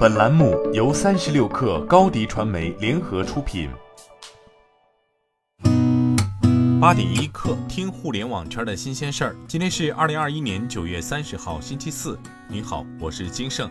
本栏目由三十六氪高低传媒联合出品。八点一刻，听互联网圈的新鲜事儿。今天是二零二一年九月三十号，星期四。您好，我是金盛。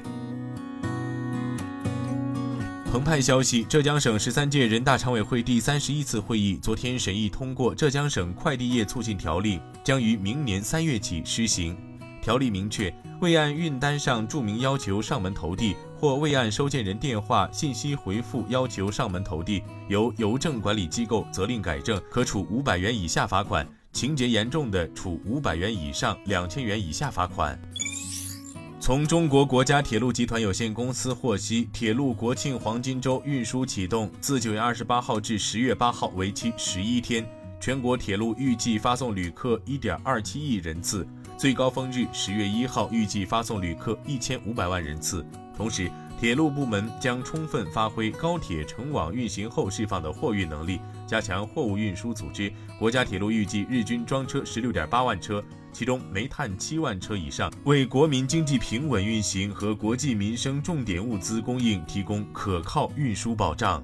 澎湃消息：浙江省十三届人大常委会第三十一次会议昨天审议通过《浙江省快递业促进条例》，将于明年三月起施行。条例明确，未按运单上注明要求上门投递，或未按收件人电话信息回复要求上门投递，由邮政管理机构责令改正，可处五百元以下罚款；情节严重的，处五百元以上两千元以下罚款。从中国国家铁路集团有限公司获悉，铁路国庆黄金周运输启动，自九月二十八号至十月八号，为期十一天。全国铁路预计发送旅客一点二七亿人次。最高峰日十月一号预计发送旅客一千五百万人次。同时，铁路部门将充分发挥高铁成网运行后释放的货运能力，加强货物运输组织。国家铁路预计日均装车十六点八万车，其中煤炭七万车以上，为国民经济平稳运行和国际民生重点物资供应提供可靠运输保障。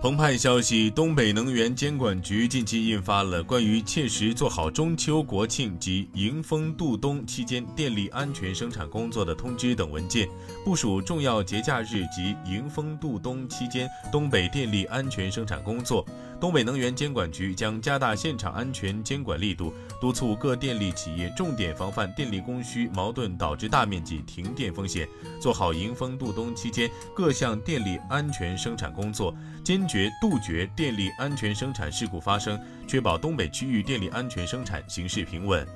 澎湃消息：东北能源监管局近期印发了关于切实做好中秋、国庆及迎峰度冬期间电力安全生产工作的通知等文件，部署重要节假日及迎峰度冬期间东北电力安全生产工作。东北能源监管局将加大现场安全监管力度，督促各电力企业重点防范电力供需矛盾导致大面积停电风险，做好迎峰度冬期间各项电力安全生产工作，坚决杜绝电力安全生产事故发生，确保东北区域电力安全生产形势平稳。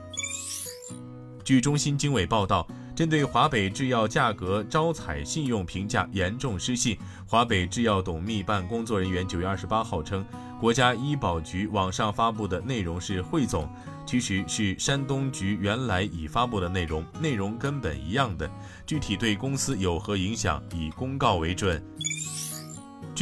据中新经纬报道。针对华北制药价格招采信用评价严重失信，华北制药董秘办工作人员九月二十八号称，国家医保局网上发布的内容是汇总，其实是山东局原来已发布的内容，内容根本一样的，具体对公司有何影响，以公告为准。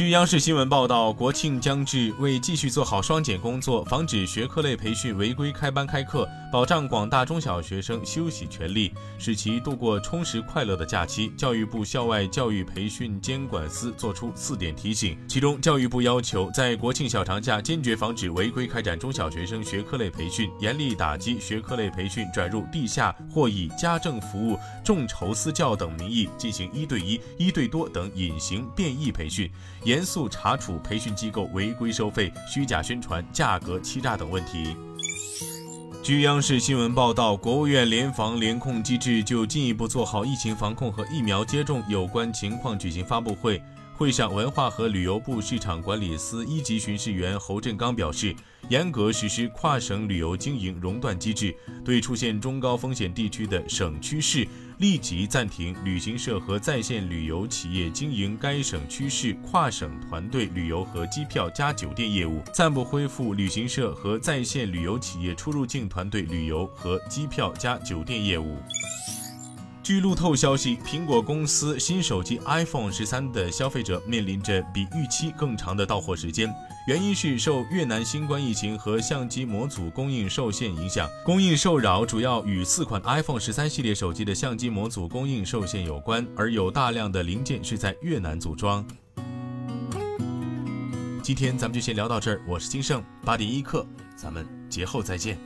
据央视新闻报道，国庆将至，为继续做好双减工作，防止学科类培训违规开班开课，保障广大中小学生休息权利，使其度过充实快乐的假期，教育部校外教育培训监管司作出四点提醒。其中，教育部要求在国庆小长假坚决防止违规开展中小学生学科类培训，严厉打击学科类培训转入地下或以家政服务、众筹私教等名义进行一对一、一对多等隐形变异培训。严肃查处培训机构违规收费、虚假宣传、价格欺诈等问题。据央视新闻报道，国务院联防联控机制就进一步做好疫情防控和疫苗接种有关情况举行发布会。会上，文化和旅游部市场管理司一级巡视员侯振刚表示，严格实施跨省旅游经营熔断机制，对出现中高风险地区的省区市，立即暂停旅行社和在线旅游企业经营该省区市跨省团队旅游和机票加酒店业务，暂不恢复旅行社和在线旅游企业出入境团队旅游和机票加酒店业务。据路透消息，苹果公司新手机 iPhone 十三的消费者面临着比预期更长的到货时间，原因是受越南新冠疫情和相机模组供应受限影响，供应受扰主要与四款 iPhone 十三系列手机的相机模组供应受限有关，而有大量的零件是在越南组装。今天咱们就先聊到这儿，我是金盛八点一刻，咱们节后再见。